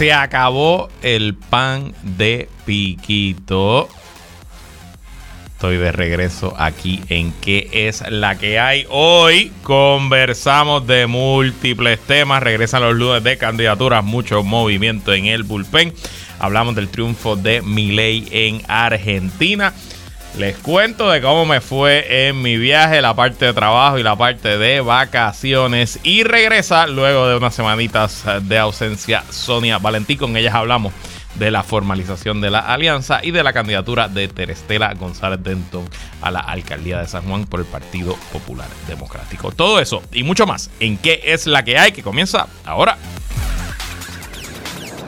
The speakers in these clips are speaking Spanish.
Se acabó el pan de piquito. Estoy de regreso aquí en qué es la que hay. Hoy conversamos de múltiples temas. Regresan los lunes de candidaturas, mucho movimiento en el bullpen. Hablamos del triunfo de Milei en Argentina. Les cuento de cómo me fue en mi viaje, la parte de trabajo y la parte de vacaciones. Y regresa luego de unas semanitas de ausencia Sonia Valentí. Con ellas hablamos de la formalización de la alianza y de la candidatura de Terestela González Denton a la alcaldía de San Juan por el Partido Popular Democrático. Todo eso y mucho más en qué es la que hay que comienza ahora.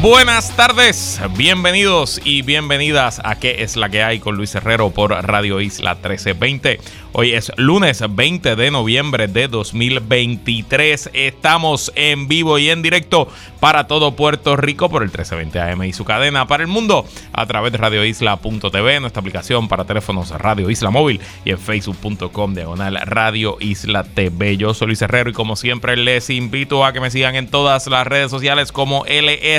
Buenas tardes, bienvenidos y bienvenidas a ¿Qué es la que hay? con Luis Herrero por Radio Isla 1320. Hoy es lunes 20 de noviembre de 2023. Estamos en vivo y en directo para todo Puerto Rico por el 1320 AM y su cadena para el mundo a través de radioisla.tv, nuestra aplicación para teléfonos Radio Isla Móvil y en facebook.com diagonal Radio Isla TV. Yo soy Luis Herrero y como siempre les invito a que me sigan en todas las redes sociales como L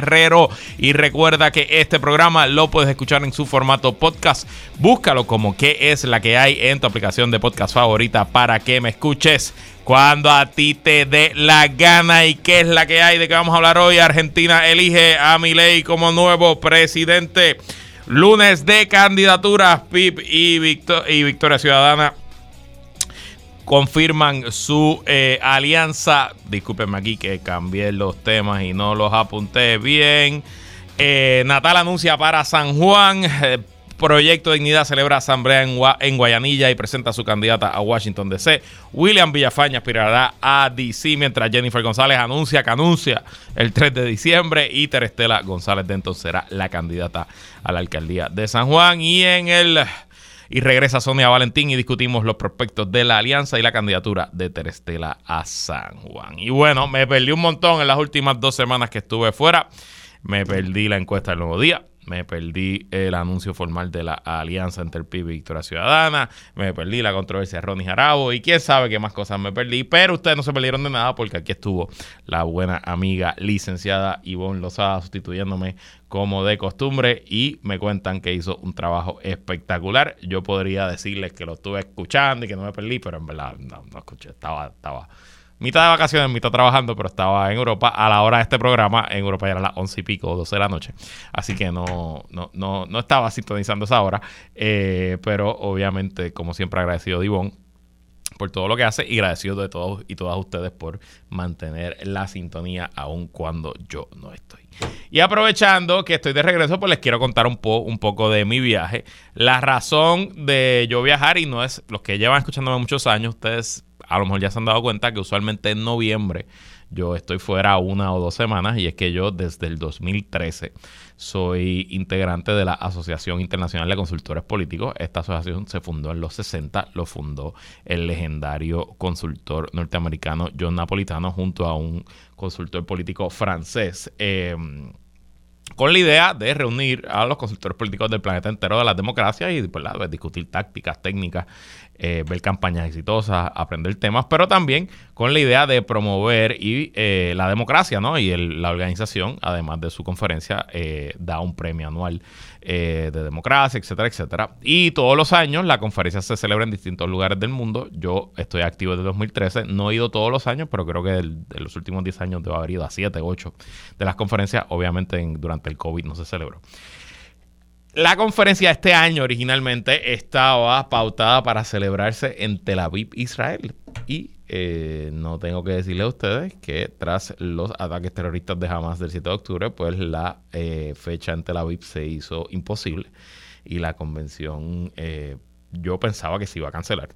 y recuerda que este programa lo puedes escuchar en su formato podcast. Búscalo como qué es la que hay en tu aplicación de podcast favorita para que me escuches cuando a ti te dé la gana y qué es la que hay de que vamos a hablar hoy. Argentina elige a Milei como nuevo presidente. Lunes de candidaturas, PIP y, y Victoria Ciudadana confirman su eh, alianza. Discúlpenme aquí que cambié los temas y no los apunté bien. Eh, Natal anuncia para San Juan. Eh, Proyecto Dignidad celebra asamblea en, Guayanilla y presenta a su candidata a Washington DC. William Villafaña aspirará a DC, mientras Jennifer González anuncia que anuncia el 3 de diciembre y Terestela González Denton será la candidata a la alcaldía de San Juan. Y en el y regresa Sonia Valentín y discutimos los prospectos de la alianza y la candidatura de Terestela a San Juan. Y bueno, me perdí un montón en las últimas dos semanas que estuve fuera. Me perdí la encuesta del nuevo día me perdí el anuncio formal de la alianza entre el PIB y Victoria Ciudadana, me perdí la controversia de Ronnie Jarabo y quién sabe qué más cosas me perdí, pero ustedes no se perdieron de nada porque aquí estuvo la buena amiga licenciada Ivonne Lozada sustituyéndome como de costumbre y me cuentan que hizo un trabajo espectacular. Yo podría decirles que lo estuve escuchando y que no me perdí, pero en verdad no, no escuché, estaba, estaba mitad de vacaciones, mitad trabajando, pero estaba en Europa. A la hora de este programa, en Europa ya era las once y pico, 12 de la noche. Así que no, no, no, no estaba sintonizando esa hora. Eh, pero obviamente, como siempre, agradecido de Ivonne por todo lo que hace y agradecido de todos y todas ustedes por mantener la sintonía aun cuando yo no estoy. Y aprovechando que estoy de regreso, pues les quiero contar un, po un poco de mi viaje. La razón de yo viajar, y no es los que llevan escuchándome muchos años, ustedes a lo mejor ya se han dado cuenta que usualmente en noviembre yo estoy fuera una o dos semanas y es que yo desde el 2013 soy integrante de la Asociación Internacional de Consultores Políticos. Esta asociación se fundó en los 60, lo fundó el legendario consultor norteamericano John Napolitano junto a un consultor político francés. Eh, con la idea de reunir a los consultores políticos del planeta entero de las democracias y pues, discutir tácticas, técnicas eh, ver campañas exitosas, aprender temas, pero también con la idea de promover y eh, la democracia, ¿no? Y la organización, además de su conferencia, eh, da un premio anual de democracia, etcétera, etcétera. Y todos los años la conferencia se celebra en distintos lugares del mundo. Yo estoy activo desde 2013, no he ido todos los años, pero creo que de los últimos 10 años debo haber ido a 7, 8 de las conferencias. Obviamente durante el COVID no se celebró. La conferencia este año originalmente estaba pautada para celebrarse en Tel Aviv, Israel. Y eh, no tengo que decirle a ustedes que tras los ataques terroristas de Hamas del 7 de octubre, pues la eh, fecha en Tel Aviv se hizo imposible y la convención eh, yo pensaba que se iba a cancelar.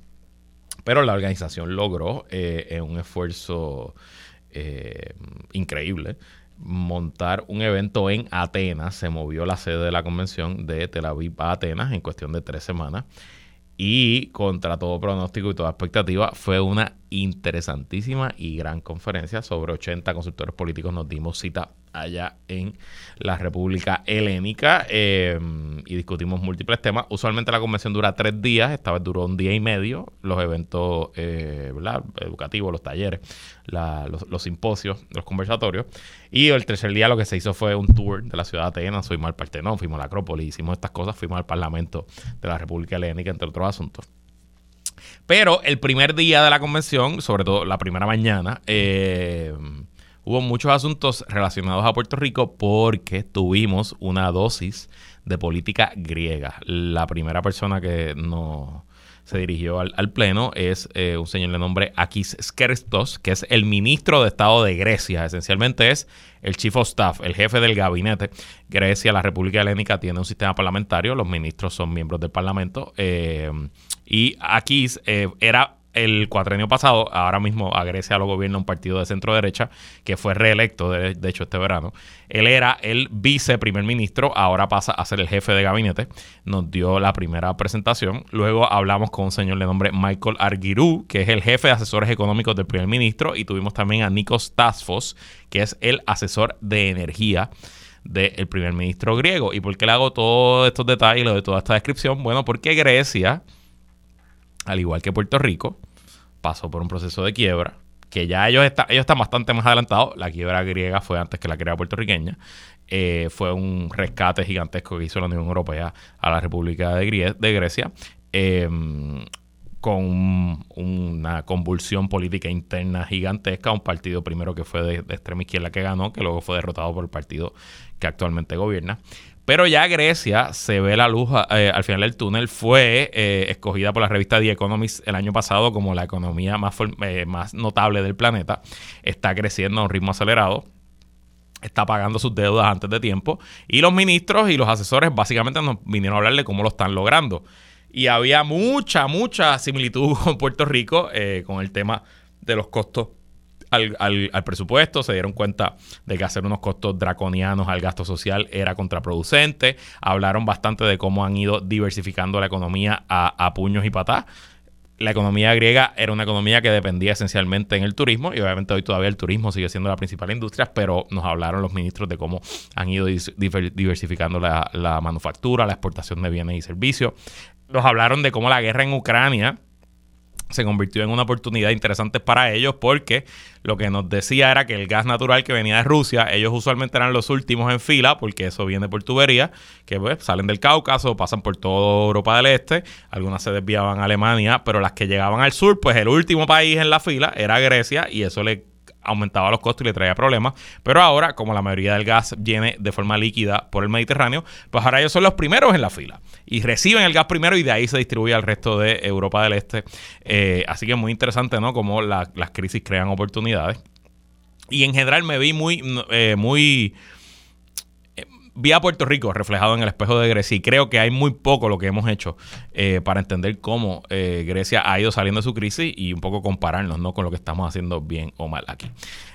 Pero la organización logró en un esfuerzo increíble montar un evento en Atenas. Se movió la sede de la convención de Tel Aviv a Atenas en cuestión de tres semanas. Y contra todo pronóstico y toda expectativa, fue una interesantísima y gran conferencia. Sobre 80 consultores políticos nos dimos cita allá en la República Helénica eh, y discutimos múltiples temas. Usualmente la convención dura tres días, esta vez duró un día y medio. Los eventos eh, educativos, los talleres, los, simposios, los conversatorios. Y el tercer día lo que se hizo fue un tour de la ciudad de Atenas. Fuimos al Partenón, fuimos a la Acrópolis, hicimos estas cosas, fuimos al Parlamento de la República Helénica, entre otros asuntos. Pero el primer día de la convención, sobre todo la primera mañana, eh, hubo muchos asuntos relacionados a Puerto Rico porque tuvimos una dosis de política griega. La primera persona que no se dirigió al, pleno es eh, un señor de nombre Akis Skerstos, que es el ministro de Estado de Grecia. Esencialmente es el chief of staff, el jefe del gabinete. Grecia, la República Helénica, tiene un sistema parlamentario. Los ministros son miembros del parlamento. Eh, y Akis eh, era el cuatrenio pasado, ahora mismo a Grecia lo gobierna un partido de centro derecha que fue reelecto, de, hecho, este verano. Él era el vice primer ministro, ahora pasa a ser el jefe de gabinete. Nos dio la primera presentación. Luego hablamos con un señor de nombre Michael Argirú, que es el jefe de asesores económicos del primer ministro. Y tuvimos también a Nikos Tasfos, que es el asesor de energía del primer ministro griego. ¿Y por qué le hago todos estos detalles doy toda esta descripción? Bueno, porque Grecia al igual que Puerto Rico, pasó por un proceso de quiebra, que ya ellos, está, ellos están bastante más adelantados. La quiebra griega fue antes que la quiebra puertorriqueña. Eh, fue un rescate gigantesco que hizo la Unión Europea a la República de, Grecia. Em, con una convulsión política interna gigantesca, un partido primero que fue de, de, extrema izquierda que ganó, que luego fue derrotado por el partido que actualmente gobierna. Pero ya Grecia se ve la luz eh, al final del túnel. Fue eh, escogida por la revista The Economist el año pasado como la economía más, eh, más notable del planeta. Está creciendo a un ritmo acelerado. Está pagando sus deudas antes de tiempo. Y los ministros y los asesores básicamente nos vinieron a hablar de cómo lo están logrando. Y había mucha, mucha similitud con Puerto Rico con el tema de los costos al, presupuesto, se dieron cuenta de que hacer unos costos draconianos al gasto social era contraproducente, hablaron bastante de cómo han ido diversificando la economía a, puños y patás la economía griega era una economía que dependía esencialmente en el turismo y obviamente hoy todavía el turismo sigue siendo la principal industria, pero nos hablaron los ministros de cómo han ido diversificando la, la manufactura, la exportación de bienes y servicios. Nos hablaron de cómo la guerra en Ucrania se convirtió en una oportunidad interesante para ellos porque lo que nos decía era que el gas natural que venía de Rusia, ellos usualmente eran los últimos en fila porque eso viene por tubería, que pues, salen del Cáucaso, pasan por toda Europa del Este, algunas se desviaban a Alemania, pero las que llegaban al sur, pues el último país en la fila era Grecia y eso le aumentaba los costos y le traía problemas. Pero ahora, como la mayoría del gas viene de forma líquida por el Mediterráneo, pues ahora ellos son los primeros en la fila y reciben el gas primero y de ahí se distribuye al resto de Europa del Este. Eh, así que muy interesante, ¿no? Como las crisis crean oportunidades. Y en general me vi muy, eh, muy vi a Puerto Rico reflejado en el espejo de Grecia y creo que hay muy poco lo que hemos hecho eh, para entender cómo eh, Grecia ha ido saliendo de su crisis y un poco compararnos ¿no? con lo que estamos haciendo bien o mal aquí.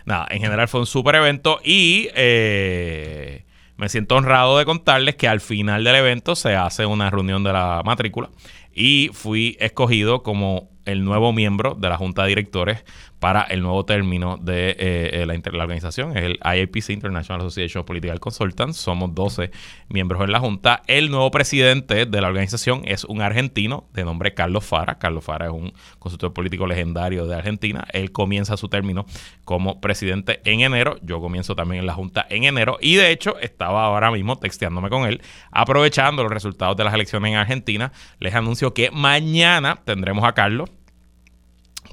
Nada, en general fue un súper evento y eh, me siento honrado de contarles que al final del evento se hace una reunión de la matrícula y fui escogido como el nuevo miembro de la Junta de Directores para el nuevo término de eh, la, la, organización, es el IAPC, International Association of Political Consultants. Somos 12 miembros en la Junta. El nuevo presidente de la organización es un argentino de nombre Carlos Fara. Carlos Fara es un consultor político legendario de Argentina. Él comienza su término como presidente en enero. Yo comienzo también en la Junta en enero. Y de hecho, estaba ahora mismo texteándome con él, aprovechando los resultados de las elecciones en Argentina. Les anuncio que mañana tendremos a Carlos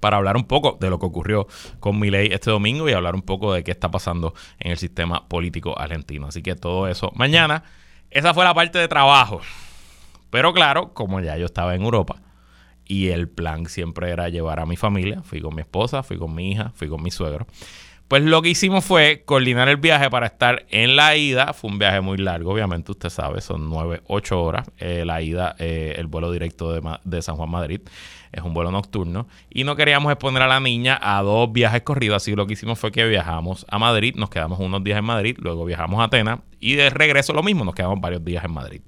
para hablar un poco de lo que ocurrió con Milei este domingo y hablar un poco de qué está pasando en el sistema político argentino. Así que todo eso mañana. Esa fue la parte de trabajo. Pero claro, como ya yo estaba en Europa y el plan siempre era llevar a mi familia, fui con mi esposa, fui con mi hija, fui con mi suegro. Pues lo que hicimos fue coordinar el viaje para estar en la ida. Fue un viaje muy largo, obviamente, usted sabe, son nueve, ocho horas. Eh, la ida, eh, el vuelo directo de, de, San Juan Madrid, es un vuelo nocturno. Y no queríamos exponer a la niña a dos viajes corridos, así que lo que hicimos fue que viajamos a Madrid, nos quedamos unos días en Madrid, luego viajamos a Atenas y de regreso lo mismo, nos quedamos varios días en Madrid.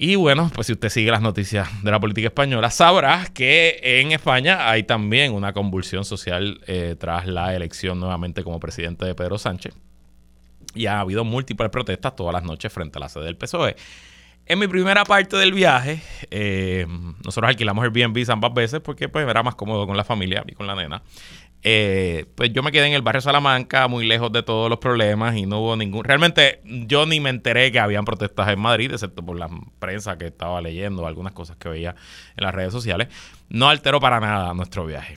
Y bueno, pues si usted sigue las noticias de la política española, sabrá que en España hay también una convulsión social eh, tras la elección nuevamente como presidente de Pedro Sánchez. Y ha habido múltiples protestas todas las noches frente a la sede del PSOE. En mi primera parte del viaje, eh, nosotros alquilamos Airbnb ambas veces porque pues era más cómodo con la familia y con la nena. Eh, pues yo me quedé en el barrio Salamanca, muy lejos de todos los problemas y no hubo ningún... Realmente yo ni me enteré que habían protestas en Madrid, excepto por la prensa que estaba leyendo, algunas cosas que veía en las redes sociales. No alteró para nada nuestro viaje.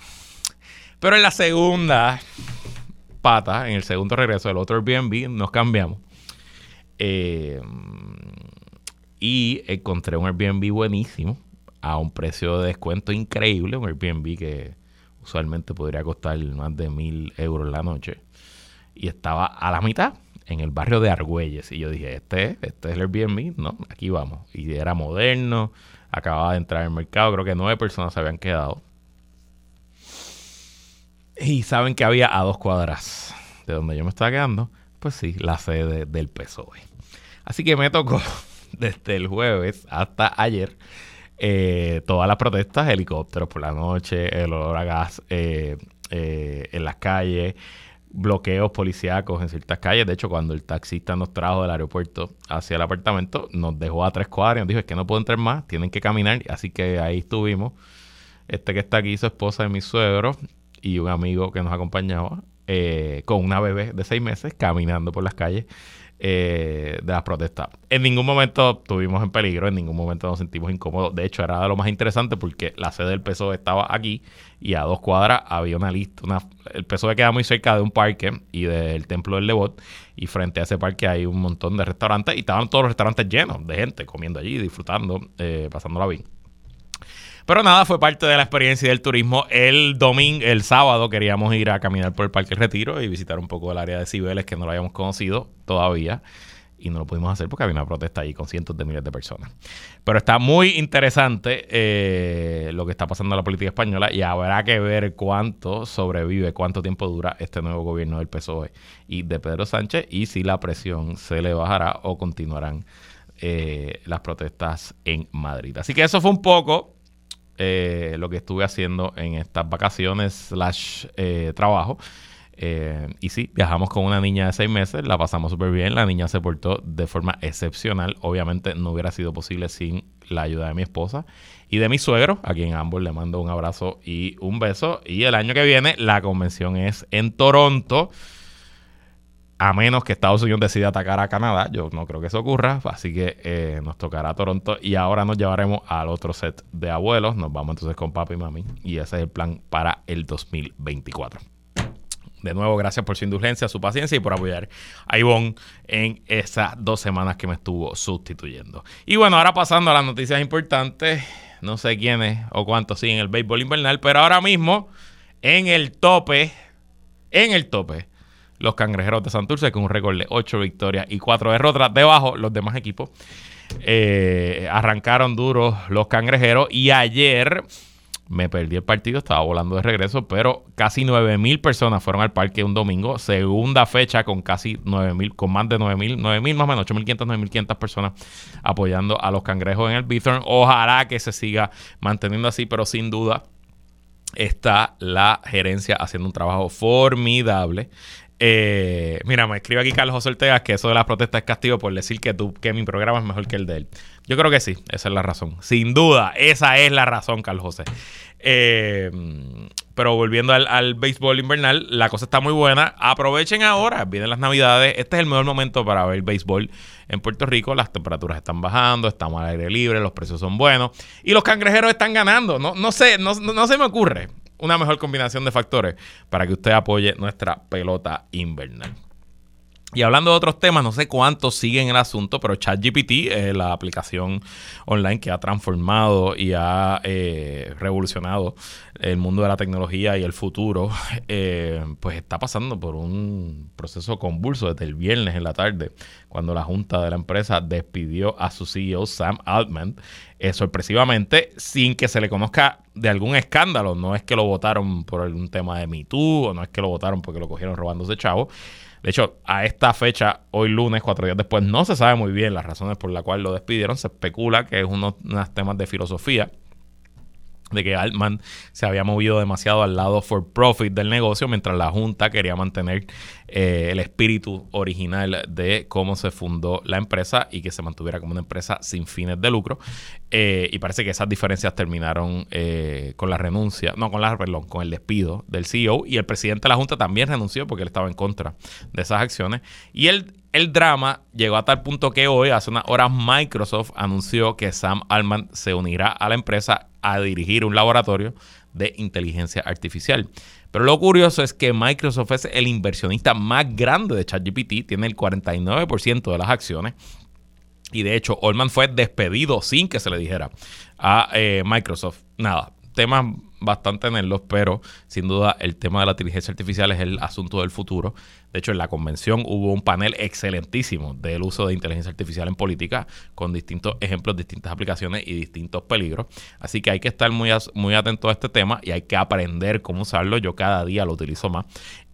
Pero en la segunda pata, en el segundo regreso del otro Airbnb, nos cambiamos. Eh, y encontré un Airbnb buenísimo a un precio de descuento increíble, un Airbnb que usualmente podría costar más de mil euros la noche. Y estaba a la mitad en el barrio de Argüelles. Y yo dije, este, este es el Airbnb, no, aquí vamos. Y era moderno, acababa de entrar el mercado, creo que nueve personas se habían quedado. Y saben que había a dos cuadras de donde yo me estaba quedando, pues sí, la sede del PSOE. Así que me tocó desde el jueves hasta ayer eh, todas las protestas, helicópteros por la noche, el olor a gas eh, eh, en las calles, bloqueos policíacos en ciertas calles. De hecho, cuando el taxista nos trajo del aeropuerto hacia el apartamento, nos dejó a tres cuadras y nos dijo, es que no puedo entrar más, tienen que caminar. Así que ahí estuvimos. Este que está aquí, su esposa de mi suegro y un amigo que nos acompañaba, con una bebé de seis meses, caminando por las calles eh, de las protestas. En ningún momento estuvimos en peligro, en ningún momento nos sentimos incómodos. De hecho, era lo más interesante porque la sede del PSOE estaba aquí y a dos cuadras había una lista. Una, el PSOE queda muy cerca de un parque y del Templo del Lebot y frente a ese parque hay un montón de restaurantes y estaban todos los restaurantes llenos de gente comiendo allí, disfrutando, eh, pasándola bien. Pero nada, fue parte de la experiencia del turismo. El domingo, el sábado queríamos ir a caminar por el Parque Retiro y visitar un poco el área de Cibeles que no lo habíamos conocido todavía y no lo pudimos hacer porque había una protesta ahí con cientos de miles de personas. Pero está muy interesante eh, lo que está pasando en la política española y habrá que ver cuánto sobrevive, cuánto tiempo dura este nuevo gobierno del PSOE y de Pedro Sánchez y si la presión se le bajará o continuarán eh, las protestas en Madrid. Así que eso fue un poco eh, lo que estuve haciendo en estas vacaciones slash eh, trabajo. Eh, y sí, viajamos con una niña de seis meses, la pasamos súper bien, la niña se portó de forma excepcional, obviamente no hubiera sido posible sin la ayuda de mi esposa y de mi suegro, a quien ambos le mando un abrazo y un beso. Y el año que viene la convención es en Toronto a menos que Estados Unidos decida atacar a Canadá. Yo no creo que eso ocurra, así que eh, nos tocará Toronto y ahora nos llevaremos al otro set de abuelos. Nos vamos entonces con papi y mami y ese es el plan para el 2024. De nuevo, gracias por su indulgencia, su paciencia y por apoyar a Ivonne en esas dos semanas que me estuvo sustituyendo. Y bueno, ahora pasando a las noticias importantes, no sé quiénes o cuántos siguen el béisbol invernal, pero ahora mismo en el tope, en el tope los cangrejeros de Santurce con un récord de 8 victorias y 4 derrotas. Debajo, los demás equipos eh, arrancaron duros los cangrejeros y ayer me perdí el partido, estaba volando de regreso, pero casi 9 mil personas fueron al parque un domingo, segunda fecha con casi 9 mil, con más de 9 mil, 9 mil más o menos, 8.500, 9.500 personas apoyando a los cangrejos en el Bithorn. Ojalá que se siga manteniendo así, pero sin duda está la gerencia haciendo un trabajo formidable eh, mira, me escribe aquí Carlos José Ortega que eso de las protestas es castigo por decir que, tú, que mi programa es mejor que el de él. Yo creo que sí, esa es la razón. Sin duda, esa es la razón, Carlos José. Eh, pero volviendo al, béisbol invernal, la cosa está muy buena. Aprovechen ahora, vienen las navidades. Este es el mejor momento para ver béisbol en Puerto Rico. Las temperaturas están bajando, estamos al aire libre, los precios son buenos. Y los cangrejeros están ganando. No, no sé, no, no se me ocurre una mejor combinación de factores para que usted apoye nuestra pelota invernal. Y hablando de otros temas, no sé cuántos siguen el asunto, pero ChatGPT, es la aplicación online que ha transformado y ha eh, revolucionado el mundo de la tecnología y el futuro, eh, pues está pasando por un proceso convulso desde el viernes en la tarde, cuando la junta de la empresa despidió a su CEO Sam Altman, eh, sorpresivamente, sin que se le conozca de algún escándalo. No es que lo votaron por algún tema de Me Too, o no es que lo votaron porque lo cogieron robándose chavo De hecho, a esta fecha, hoy lunes, cuatro días después, no se sabe muy bien las razones por las cuales lo despidieron. Se especula que es uno, unos temas de filosofía de que Altman se había movido demasiado al lado for profit del negocio, mientras la Junta quería mantener eh, el espíritu original de cómo se fundó la empresa y que se mantuviera como una empresa sin fines de lucro. Eh, y parece que esas diferencias terminaron eh, con la renuncia, no, con la, perdón, con el despido del CEO y el presidente de la Junta también renunció porque él estaba en contra de esas acciones. Y el, el drama llegó a tal punto que hoy, hace unas horas, Microsoft anunció que Sam Altman se unirá a la empresa a dirigir un laboratorio de inteligencia artificial. Pero lo curioso es que Microsoft es el inversionista más grande de ChatGPT, tiene el 49% de las acciones. Y de hecho, Allman fue despedido sin que se le dijera a eh, Microsoft. Nada, temas bastante los, pero sin duda el tema de la inteligencia artificial es el asunto del futuro. De hecho, en la convención hubo un panel excelentísimo del uso de inteligencia artificial en política, con distintos ejemplos, distintas aplicaciones y distintos peligros. Así que hay que estar muy, muy atento a este tema y hay que aprender cómo usarlo. Yo cada día lo utilizo más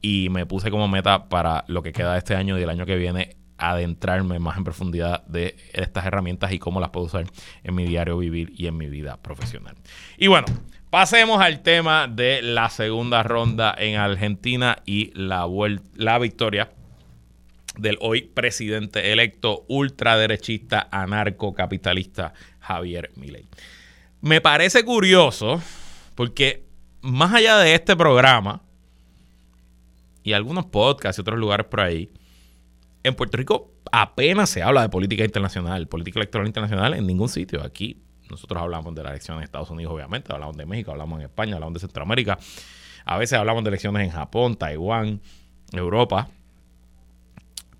y me puse como meta para lo que queda de este año y el año que viene adentrarme más en profundidad de estas herramientas y cómo las puedo usar en mi diario vivir y en mi vida profesional. Y bueno, pasemos al tema de la segunda ronda en Argentina y la, la victoria del hoy presidente electo ultraderechista anarcocapitalista Javier Milei. Me parece curioso porque más allá de este programa y algunos podcasts y otros lugares por ahí, en Puerto Rico apenas se habla de política internacional, política electoral internacional en ningún sitio. Aquí nosotros hablamos de la elección en Estados Unidos, obviamente, hablamos de México, hablamos en España, hablamos de Centroamérica. A veces hablamos de elecciones en Japón, Taiwán, Europa.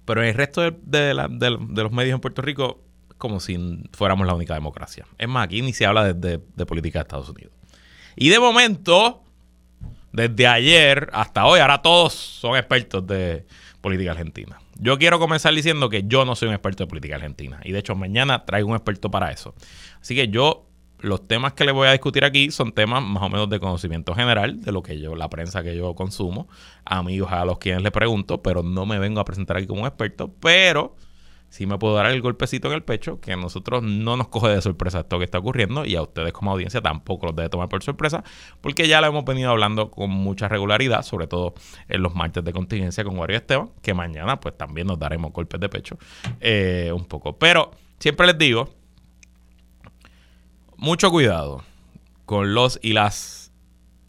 Pero en el resto de, los medios en Puerto Rico, como si fuéramos la única democracia. Es más, aquí ni se habla de, de política de Estados Unidos. Y de momento, desde ayer hasta hoy, ahora todos son expertos de política argentina. Yo quiero comenzar diciendo que yo no soy un experto de política argentina. Y de hecho, mañana traigo un experto para eso. Así que yo, los temas que le voy a discutir aquí son temas más o menos de conocimiento general, de lo que yo, la prensa que yo consumo, amigos a los quienes le pregunto, pero no me vengo a presentar aquí como un experto. Pero sí me puedo dar el golpecito en el pecho, que a nosotros no nos coge de sorpresa esto que está ocurriendo y a ustedes como audiencia tampoco los debe tomar por sorpresa, porque ya lo hemos venido hablando con mucha regularidad, sobre todo en los martes de contingencia con Wario Esteban, que mañana pues también nos daremos golpes de pecho eh, un poco. Pero siempre les digo, mucho cuidado con los y las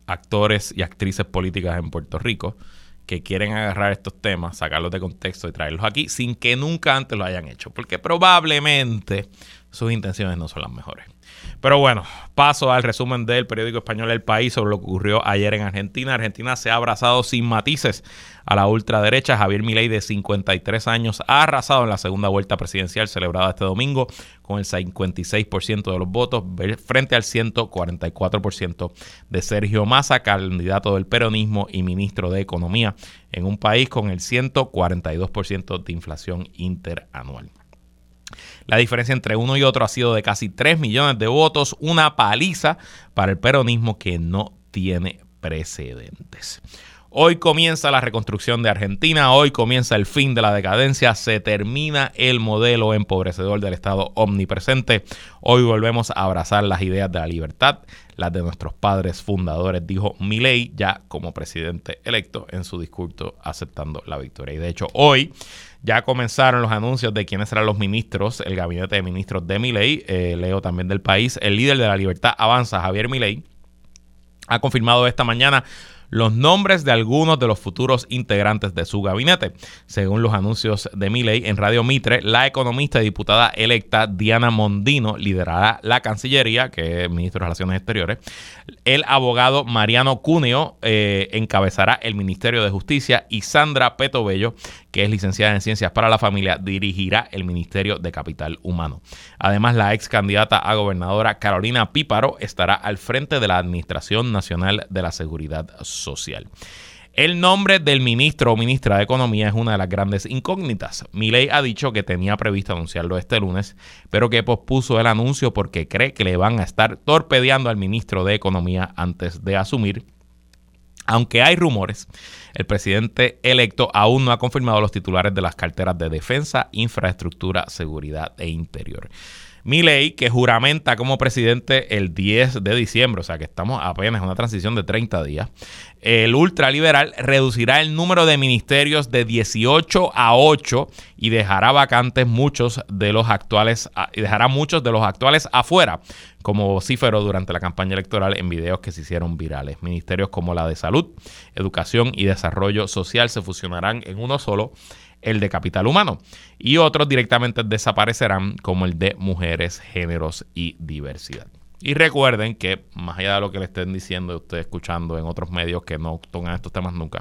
actores y actrices políticas en Puerto Rico que quieren agarrar estos temas, sacarlos de contexto y traerlos aquí sin que nunca antes lo hayan hecho, porque probablemente sus intenciones no son las mejores. Pero bueno, paso al resumen del periódico español El País sobre lo que ocurrió ayer en Argentina. Argentina se ha abrazado sin matices a la ultraderecha. Javier Milei, de 53 años, ha arrasado en la segunda vuelta presidencial celebrada este domingo con el 56% de los votos frente al 144% de Sergio Massa, candidato del peronismo y ministro de Economía en un país con el 142% de inflación interanual. La diferencia entre uno y otro ha sido de casi 3 millones de votos, una paliza para el peronismo que no tiene precedentes. Hoy comienza la reconstrucción de Argentina, hoy comienza el fin de la decadencia, se termina el modelo empobrecedor del Estado omnipresente. Hoy volvemos a abrazar las ideas de la libertad, las de nuestros padres fundadores, dijo Milei ya como presidente electo en su discurso aceptando la victoria. Y de hecho, hoy ya comenzaron los anuncios de quiénes serán los ministros, el gabinete de ministros de Milei, eh, leo también del país, el líder de la libertad avanza, Javier Milei, ha confirmado esta mañana los nombres de algunos de los futuros integrantes de su gabinete. Según los anuncios de Miley en Radio Mitre, la economista y diputada electa Diana Mondino liderará la Cancillería, que es ministro de Relaciones Exteriores. El abogado Mariano Cuneo eh, encabezará el Ministerio de Justicia y Sandra Petobello, que es licenciada en Ciencias para la Familia, dirigirá el Ministerio de Capital Humano. Además, la ex candidata a gobernadora Carolina Píparo estará al frente de la Administración Nacional de la Seguridad Social. El nombre del ministro o ministra de Economía es una de las grandes incógnitas. Milei ha dicho que tenía previsto anunciarlo este lunes, pero que pospuso el anuncio porque cree que le van a estar torpedeando al ministro de Economía antes de asumir Aunque hay rumores, el presidente electo aún no ha confirmado los titulares de las carteras de defensa, infraestructura, seguridad e interior. Ley que juramenta como presidente el 10 de diciembre, o sea que estamos apenas en una transición de 30 días, el ultraliberal reducirá el número de ministerios de 18 a 8 y dejará vacantes muchos de los actuales y dejará muchos de los actuales afuera, como vocífero durante la campaña electoral en videos que se hicieron virales. Ministerios como la de Salud, Educación y Desarrollo Social se fusionarán en uno solo el de capital humano, y otros directamente desaparecerán como el de mujeres, géneros y diversidad. Y recuerden que, más allá de lo que le estén diciendo, usted escuchando en otros medios que no tocan estos temas nunca,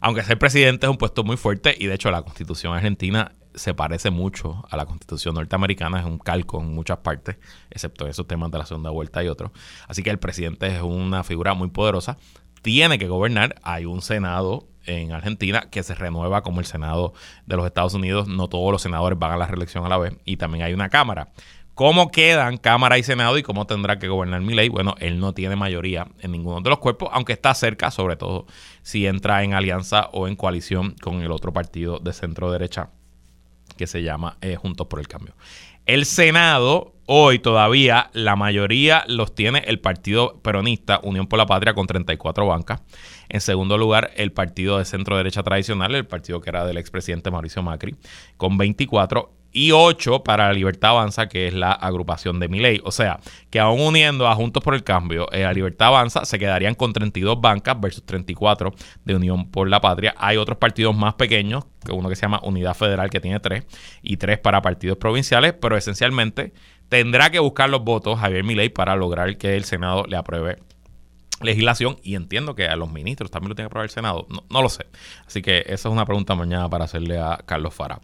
aunque ser presidente es un puesto muy fuerte y de hecho la constitución argentina se parece mucho a la constitución norteamericana, es un calco en muchas partes, excepto en esos temas de la segunda vuelta y otros. Así que el presidente es una figura muy poderosa, tiene que gobernar, hay un Senado en Argentina que se renueva como el Senado de los Estados Unidos, no todos los senadores van a la reelección a la vez y también hay una Cámara. ¿Cómo quedan Cámara y Senado y cómo tendrá que gobernar mi ley? Bueno, él no tiene mayoría en ninguno de los cuerpos, aunque está cerca, sobre todo si entra en alianza o en coalición con el otro partido de centro derecha que se llama eh, Juntos por el Cambio. El Senado, hoy todavía, la mayoría los tiene el Partido Peronista, Unión por la Patria, con 34 bancas. En segundo lugar, el partido de centro derecha tradicional, el partido que era del expresidente Mauricio Macri, con 24 y 8 para la Libertad Avanza, que es la agrupación de Miley. O sea, que aún uniendo a Juntos por el Cambio, eh, a Libertad Avanza se quedarían con 32 bancas versus 34 de Unión por la Patria. Hay otros partidos más pequeños, que uno que se llama Unidad Federal, que tiene 3, y 3 para partidos provinciales, pero esencialmente tendrá que buscar los votos Javier Milei para lograr que el Senado le apruebe legislación y entiendo que a los ministros también lo tiene que aprobar el Senado. No, lo sé. Así que esa es una pregunta mañana para hacerle a Carlos Fara.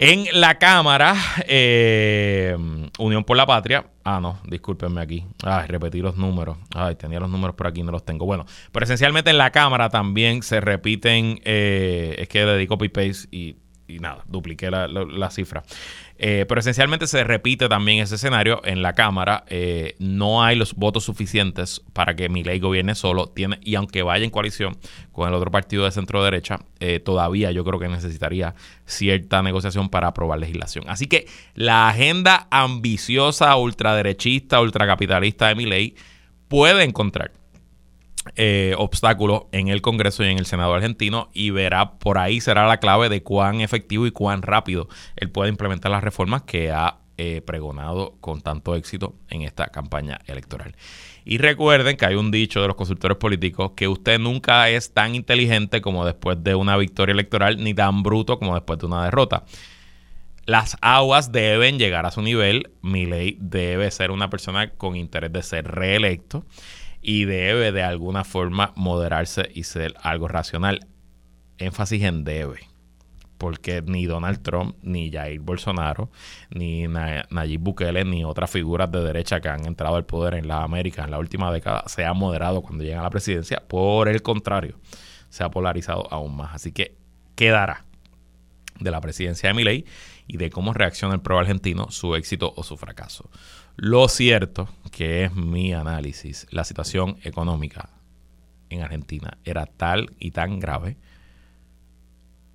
En la Cámara, eh, Unión por la Patria. Ah, no, discúlpenme aquí. Ay, repetí los números. Ay, tenía los números por aquí, no los tengo. Bueno, pero esencialmente en la Cámara también se repiten. Eh, es que dedico copy-paste y, nada, dupliqué la cifra. Eh, pero esencialmente se repite también ese escenario en la Cámara. Eh, no hay los votos suficientes para que mi ley gobierne solo. Y aunque vaya en coalición con el otro partido de centro derecha, eh, todavía yo creo que necesitaría cierta negociación para aprobar legislación. Así que la agenda ambiciosa, ultraderechista, ultracapitalista de mi ley puede encontrar eh, obstáculos en el Congreso y en el Senado argentino y verá por ahí será la clave de cuán efectivo y cuán rápido él puede implementar las reformas que ha eh, pregonado con tanto éxito en esta campaña electoral. Y recuerden que hay un dicho de los consultores políticos que usted nunca es tan inteligente como después de una victoria electoral ni tan bruto como después de una derrota. Las aguas deben llegar a su nivel. ley debe ser una persona con interés de ser reelecto y debe de alguna forma moderarse y ser algo racional. Énfasis en debe, porque ni Donald Trump, ni Jair Bolsonaro, ni Nayib Bukele, ni otras figuras de derecha que han entrado al poder en la América en la última década se han moderado cuando llegan a la presidencia. Por el contrario, se ha polarizado aún más. Así que quedará de la presidencia de Milei y de cómo reacciona el pueblo argentino, su éxito o su fracaso. Lo cierto, que es mi análisis, la situación económica en Argentina era tal y tan grave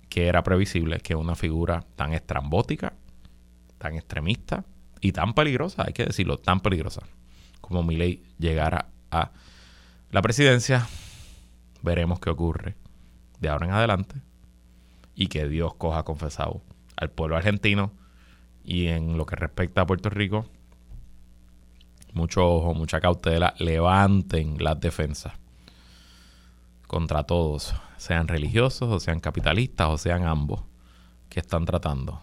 que era previsible que una figura tan estrambótica, tan extremista y tan peligrosa, hay que decirlo, tan peligrosa como Milei llegara a la presidencia. Veremos qué ocurre de ahora en adelante y que Dios coja confesado al pueblo argentino y en lo que respecta a Puerto Rico mucho ojo, mucha cautela, levanten las defensas contra todos, sean religiosos o sean capitalistas o sean ambos, que están tratando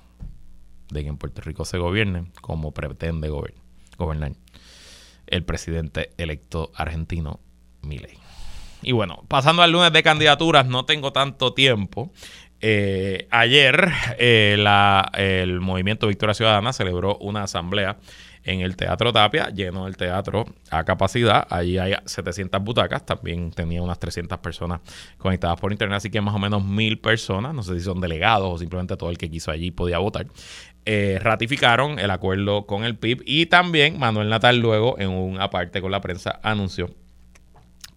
de que en Puerto Rico se gobierne como pretende gobernar el presidente electo argentino, Milei. Y bueno, pasando al lunes de candidaturas, no tengo tanto tiempo. Eh, ayer eh, el movimiento Victoria Ciudadana celebró una asamblea en el Teatro Tapia, lleno el teatro a capacidad. Allí hay 700 butacas, también tenía unas 300 personas conectadas por internet, así que más o menos mil personas, no sé si son delegados o simplemente todo el que quiso allí podía votar. Eh, ratificaron el acuerdo con el PIB y también Manuel Natal luego en una parte con la prensa anunció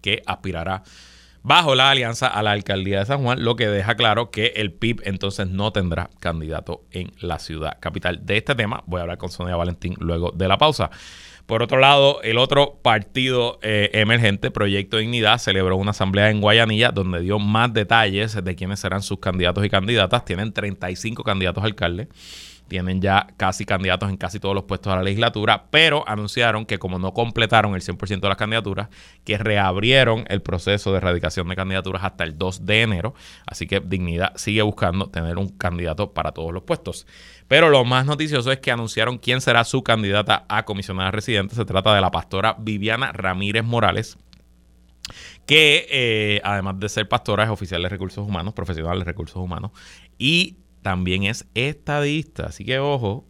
que aspirará bajo la alianza a la alcaldía de San Juan, lo que deja claro que el PIB entonces no tendrá candidato en la ciudad capital. De este tema voy a hablar con Sonia Valentín luego de la pausa. Por otro lado, el otro partido eh, emergente, Proyecto Dignidad, celebró una asamblea en Guayanilla donde dio más detalles de quiénes serán sus candidatos y candidatas. Tienen 35 candidatos alcaldes tienen ya casi candidatos en casi todos los puestos de la legislatura, pero anunciaron que como no completaron el 100% de las candidaturas, que reabrieron el proceso de erradicación de candidaturas hasta el 2 de enero, así que Dignidad sigue buscando tener un candidato para todos los puestos. Pero lo más noticioso es que anunciaron quién será su candidata a comisionada residente. Se trata de la pastora Viviana Ramírez Morales, que eh, además de ser pastora es oficial de recursos humanos, profesional de recursos humanos, y también es estadista. Así que ojo,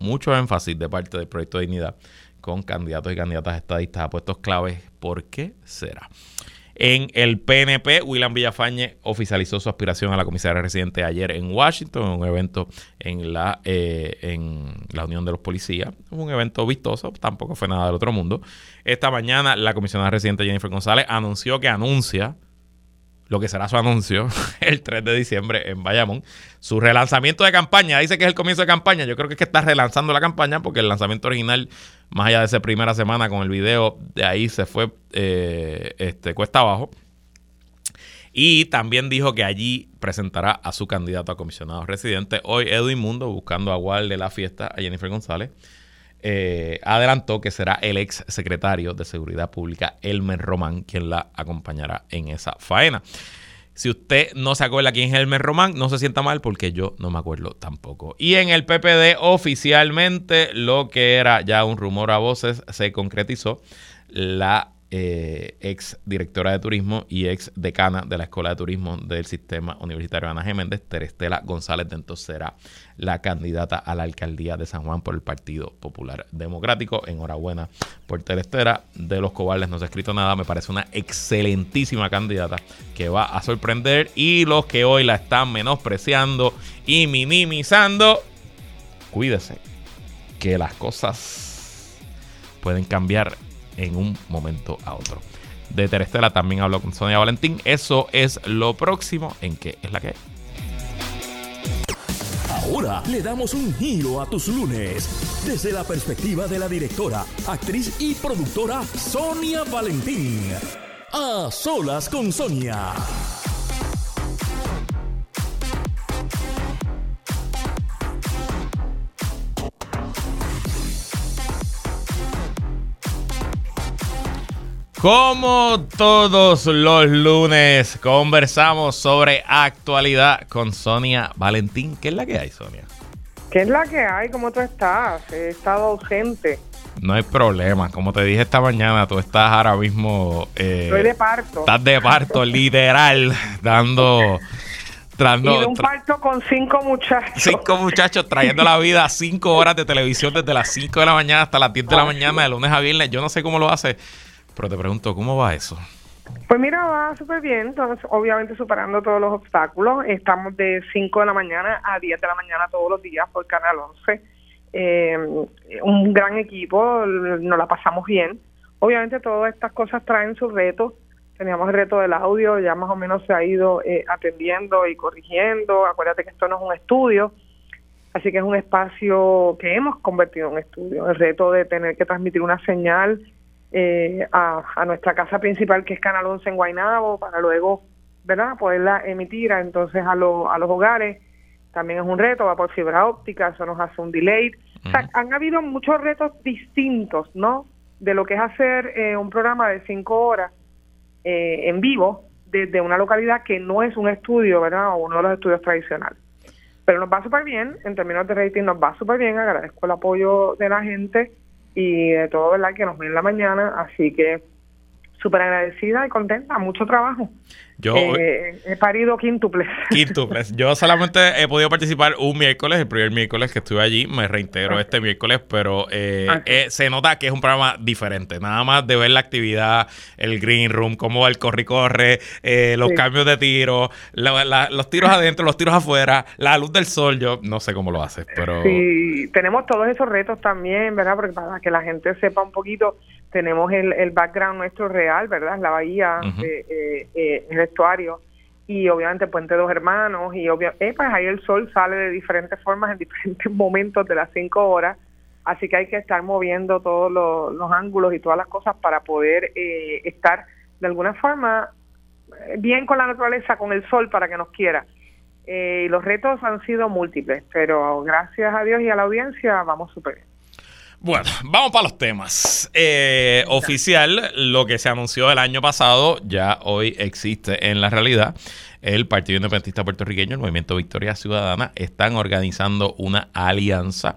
mucho énfasis de parte del Proyecto de Dignidad con candidatos y candidatas estadistas a puestos claves. ¿Por qué será? En el PNP, William Villafañe oficializó su aspiración a la comisaria residente ayer en Washington, en un evento en la, eh, en la Unión de los Policías. Un evento vistoso, tampoco fue nada del otro mundo. Esta mañana, la comisionada residente Jennifer González anunció que anuncia lo que será su anuncio el 3 de diciembre en Bayamón. Su relanzamiento de campaña, dice que es el comienzo de campaña. Yo creo que es que está relanzando la campaña porque el lanzamiento original, más allá de esa primera semana con el video, de ahí se fue eh, este, cuesta abajo. Y también dijo que allí presentará a su candidato a comisionado residente. Hoy Edwin Mundo buscando a de la fiesta a Jennifer González. Eh, adelantó que será el ex secretario de Seguridad Pública, Elmer Román, quien la acompañará en esa faena. Si usted no se acuerda quién es Elmer Román, no se sienta mal porque yo no me acuerdo tampoco. Y en el PPD oficialmente lo que era ya un rumor a voces se concretizó. La eh, ex directora de turismo y ex decana de la Escuela de Turismo del Sistema Universitario Ana Geméndez, Terestela González de entonces será la candidata a la alcaldía de San Juan por el Partido Popular Democrático. Enhorabuena por Terestela. De los cobardes no se ha escrito nada. Me parece una excelentísima candidata que va a sorprender. Y los que hoy la están menospreciando y minimizando, cuídese que las cosas pueden cambiar en un momento a otro. De Terestela también habló con Sonia Valentín. Eso es lo próximo en que es la que Ahora le damos un giro a tus lunes desde la perspectiva de la directora, actriz y productora Sonia Valentín. A solas con Sonia. Como todos los lunes, conversamos sobre actualidad con Sonia Valentín. ¿Qué es la que hay, Sonia? ¿Qué es la que hay? ¿Cómo tú estás? He estado ausente. No hay problema. Como te dije esta mañana, tú estás ahora mismo. Eh, Estoy de parto. Estás de parto, literal, dando. Dando, y de un parto con cinco muchachos. Cinco muchachos trayendo la vida a cinco horas de televisión desde las cinco de la mañana hasta las diez de la mañana, de lunes a viernes. Yo no sé cómo lo hace pero te pregunto, ¿cómo va eso? Pues mira, va súper bien, entonces obviamente superando todos los obstáculos. Estamos de 5 de la mañana a 10 de la mañana todos los días por Canal 11. Eh, un gran equipo, nos la pasamos bien. Obviamente todas estas cosas traen sus retos. Teníamos el reto del audio, ya más o menos se ha ido eh, atendiendo y corrigiendo. Acuérdate que esto no es un estudio, así que es un espacio que hemos convertido en estudio. El reto de tener que transmitir una señal eh, a, nuestra casa principal que es Canal 11 en Guaynabo para luego verdad poderla emitir entonces a, a los hogares. También es un reto va por fibra óptica eso nos hace un delay. O sea, han habido muchos retos distintos no de lo que es hacer eh, un programa de cinco horas eh, en vivo desde una localidad que no es un estudio verdad o uno de los estudios tradicionales. Pero nos va súper bien en términos de rating nos va súper bien agradezco el apoyo de la gente y de todo, ¿verdad? Que nos ven en la mañana, así que súper agradecida y contenta, mucho trabajo. Yo eh, he parido quíntuples. Quíntuples. Yo solamente he podido participar un miércoles, el primer miércoles que estuve allí. Me reintegro este miércoles, pero eh, eh, se nota que es un programa diferente. Nada más de ver la actividad, el green room, cómo va el corre-corre, los cambios de tiro, los tiros adentro, los tiros afuera, la luz del sol. Yo no sé cómo lo haces, pero. Sí, tenemos todos esos retos también, ¿verdad? Porque para que la gente sepa un poquito tenemos el, el background nuestro real, ¿verdad? La bahía, eh, eh, el estuario y obviamente Puente Dos Hermanos y obvio, pues ahí el sol sale de diferentes formas en diferentes momentos de las cinco horas, así que hay que estar moviendo todos los, ángulos y todas las cosas para poder estar de alguna forma bien con la naturaleza, con el sol para que nos quiera. Eh, los retos han sido múltiples, pero gracias a Dios y a la audiencia vamos súper bien. Bueno, vamos para los temas. Eh, oficial, lo que se anunció el año pasado ya hoy existe en la realidad. El Partido Independentista Puertorriqueño, el Movimiento Victoria Ciudadana, están organizando una alianza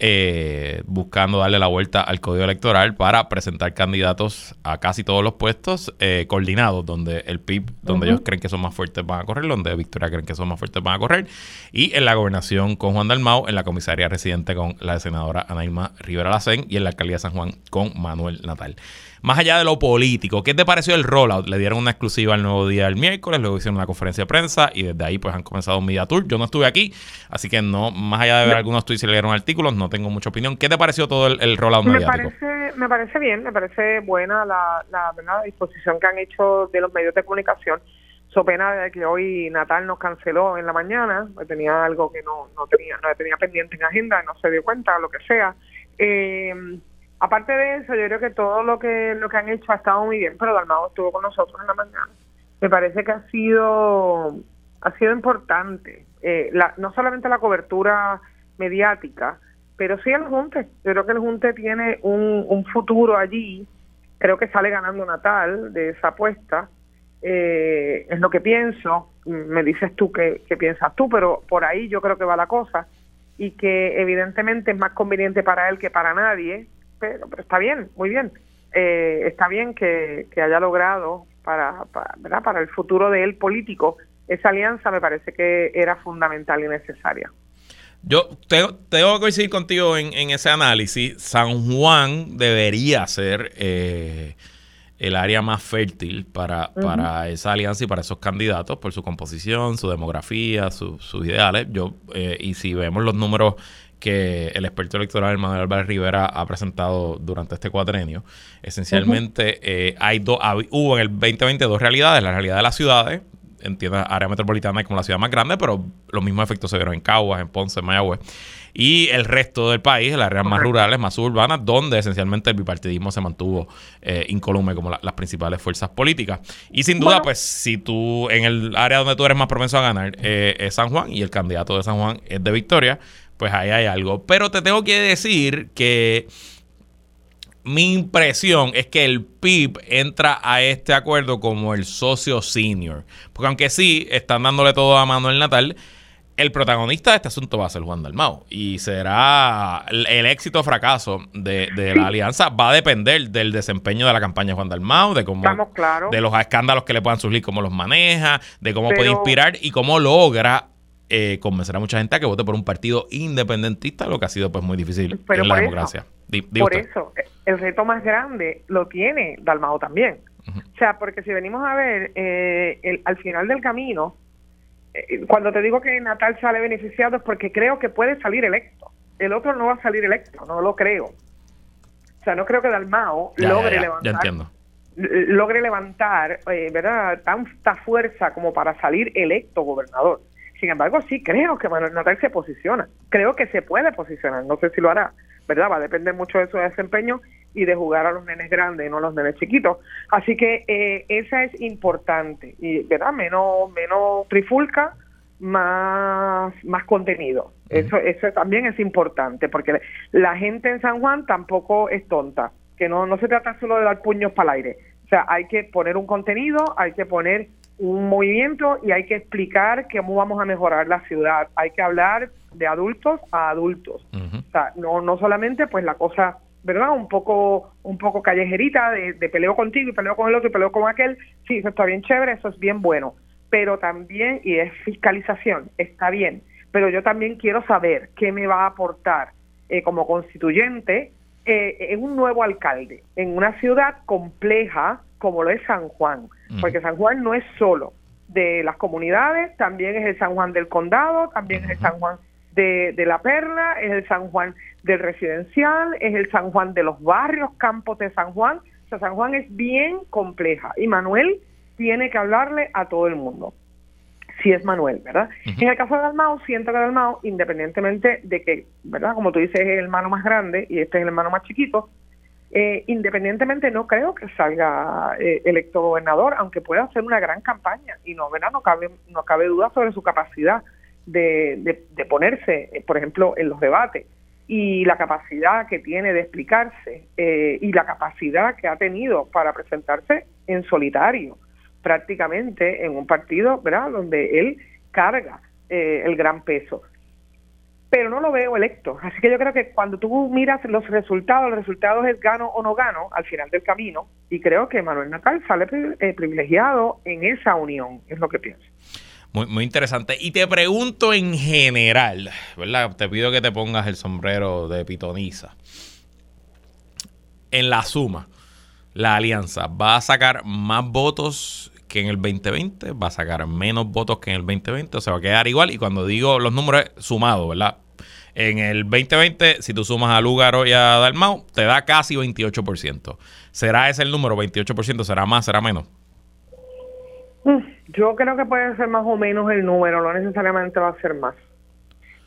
eh, buscando darle la vuelta al código electoral para presentar candidatos a casi todos los puestos eh, coordinados, donde el PIB, donde ellos creen que son más fuertes van a correr, donde Victoria creen que son más fuertes van a correr, y en la gobernación con Juan Dalmau, en la comisaría residente con la senadora Anaima Rivera Lacén y en la alcaldía de San Juan con Manuel Natal más allá de lo político, ¿qué te pareció el rollout? Le dieron una exclusiva el nuevo día el miércoles, luego hicieron una conferencia de prensa y desde ahí pues han comenzado un media tour. Yo no estuve aquí, así que no, más allá de ver algunos tweets y leyeron artículos, no tengo mucha opinión. ¿Qué te pareció todo el, rollout me Parece, me parece bien, me parece buena la, la, disposición que han hecho de los medios de comunicación. So pena de que hoy Natal nos canceló en la mañana, pues tenía algo que no, no tenía, no tenía pendiente en agenda, no se dio cuenta, lo que sea. Eh, Aparte de eso, yo creo que todo lo que lo que han hecho ha estado muy bien, pero Dalmado estuvo con nosotros en la mañana. Me parece que ha sido ha sido importante, eh, la, no solamente la cobertura mediática, pero sí el Junte. Yo creo que el Junte tiene un, un futuro allí. Creo que sale ganando Natal de esa apuesta. Eh, es lo que pienso. Me dices tú qué, qué piensas tú, pero por ahí yo creo que va la cosa y que evidentemente es más conveniente para él que para nadie pero, está bien, muy bien. Eh, está bien que, haya logrado para, para, para el futuro de él político esa alianza me parece que era fundamental y necesaria. Yo tengo, tengo que coincidir contigo en, ese análisis. San Juan debería ser eh, el área más fértil para, para esa alianza y para esos candidatos por su composición, su demografía, sus ideales. Yo eh, y si vemos los números que el experto electoral Manuel Álvarez Rivera ha presentado durante este cuatrenio. Esencialmente, eh, hay dos, hubo en el 2020 dos realidades. La realidad de las ciudades, entiendo, área metropolitana es como la ciudad más grande, pero los mismos efectos se vieron en Caguas, en Ponce, en Mayagüez. Y el resto del país, las áreas más rurales, más suburbanas, donde esencialmente el bipartidismo se mantuvo eh, incolume como las principales fuerzas políticas. Y sin duda, pues, si tú en el área donde tú eres más propenso a ganar eh, es San Juan y el candidato de San Juan es de Victoria, pues ahí hay algo. Pero te tengo que decir que mi impresión es que el PIB entra a este acuerdo como el socio senior. Porque aunque sí, están dándole todo a Manuel Natal, el protagonista de este asunto va a ser Juan Dalmau. Y será el, éxito o fracaso de, la alianza. Va a depender del desempeño de la campaña de Juan Dalmau, de cómo, de los escándalos que le puedan surgir, cómo los maneja, de cómo puede inspirar y cómo logra eh, convencer a mucha gente a que vote por un partido independentista, lo que ha sido pues muy difícil en la democracia. por eso, el reto más grande lo tiene Dalmao también. O sea, porque si venimos a ver, eh, el, al final del camino, eh, cuando te digo que Natal sale beneficiado es porque creo que puede salir electo. El otro no va a salir electo, no lo creo. O sea, no creo que Dalmao logre levantar logre levantar, ¿verdad?, tanta fuerza como para salir electo gobernador. Sin embargo, sí creo que Manuel Natal se posiciona. Creo que se puede posicionar. No sé si lo hará, ¿verdad? Va a depender mucho de su desempeño y de jugar a los nenes grandes, no a los nenes chiquitos. Así que eh, esa es importante. Y, ¿verdad? Menos, menos trifulca, más, más contenido. Eso, eso también es importante, porque la gente en San Juan tampoco es tonta. Que no, no se trata solo de dar puños para el aire. O sea, hay que poner un contenido, hay que poner un movimiento y hay que explicar cómo vamos a mejorar la ciudad. Hay que hablar de adultos a adultos. O sea, no, no solamente pues la cosa, ¿verdad? Un poco, un poco callejerita de, de, peleo contigo y peleo con el otro y peleo con aquel. Sí, eso está bien chévere, eso es bien bueno. Pero también, y es fiscalización, está bien. Pero yo también quiero saber qué me va a aportar eh, como constituyente eh, en un nuevo alcalde, en una ciudad compleja, como lo es San Juan, porque San Juan no es solo de las comunidades, también es el San Juan del condado, también es el San Juan de, de la perla, es el San Juan del residencial, es el San Juan de los barrios, campos de San Juan. O sea, San Juan es bien compleja y Manuel tiene que hablarle a todo el mundo. Si es Manuel, ¿verdad? En el caso de Dalmao, siento que Dalmao, independientemente de que, ¿verdad? Como tú dices, es el hermano más grande y este es el hermano más chiquito, eh, independientemente no creo que salga eh, electo gobernador, aunque pueda hacer una gran campaña y no, ¿verdad? No cabe, no cabe duda sobre su capacidad de, de, ponerse, eh, por ejemplo, en los debates y la capacidad que tiene de explicarse eh, y la capacidad que ha tenido para presentarse en solitario, prácticamente en un partido, ¿verdad?, donde él carga eh, el gran peso. Pero no lo veo electo. Así que yo creo que cuando tú miras los resultados, los resultados es gano o no gano al final del camino, y creo que Manuel Natal sale privilegiado en esa unión, es lo que pienso. Muy, muy interesante. Y te pregunto en general, ¿verdad? Te pido que te pongas el sombrero de pitoniza. En la suma, la alianza va a sacar más votos que en el 2020, va a sacar menos votos que en el 2020, o se va a quedar igual. Y cuando digo los números sumados, ¿verdad? En el 2020, si tú sumas a Lugaro y a Dalmau, te da casi 28%. ¿Será ese el número? ¿28%? ¿Será más? ¿Será menos? Yo creo que puede ser más o menos el número, no necesariamente va a ser más.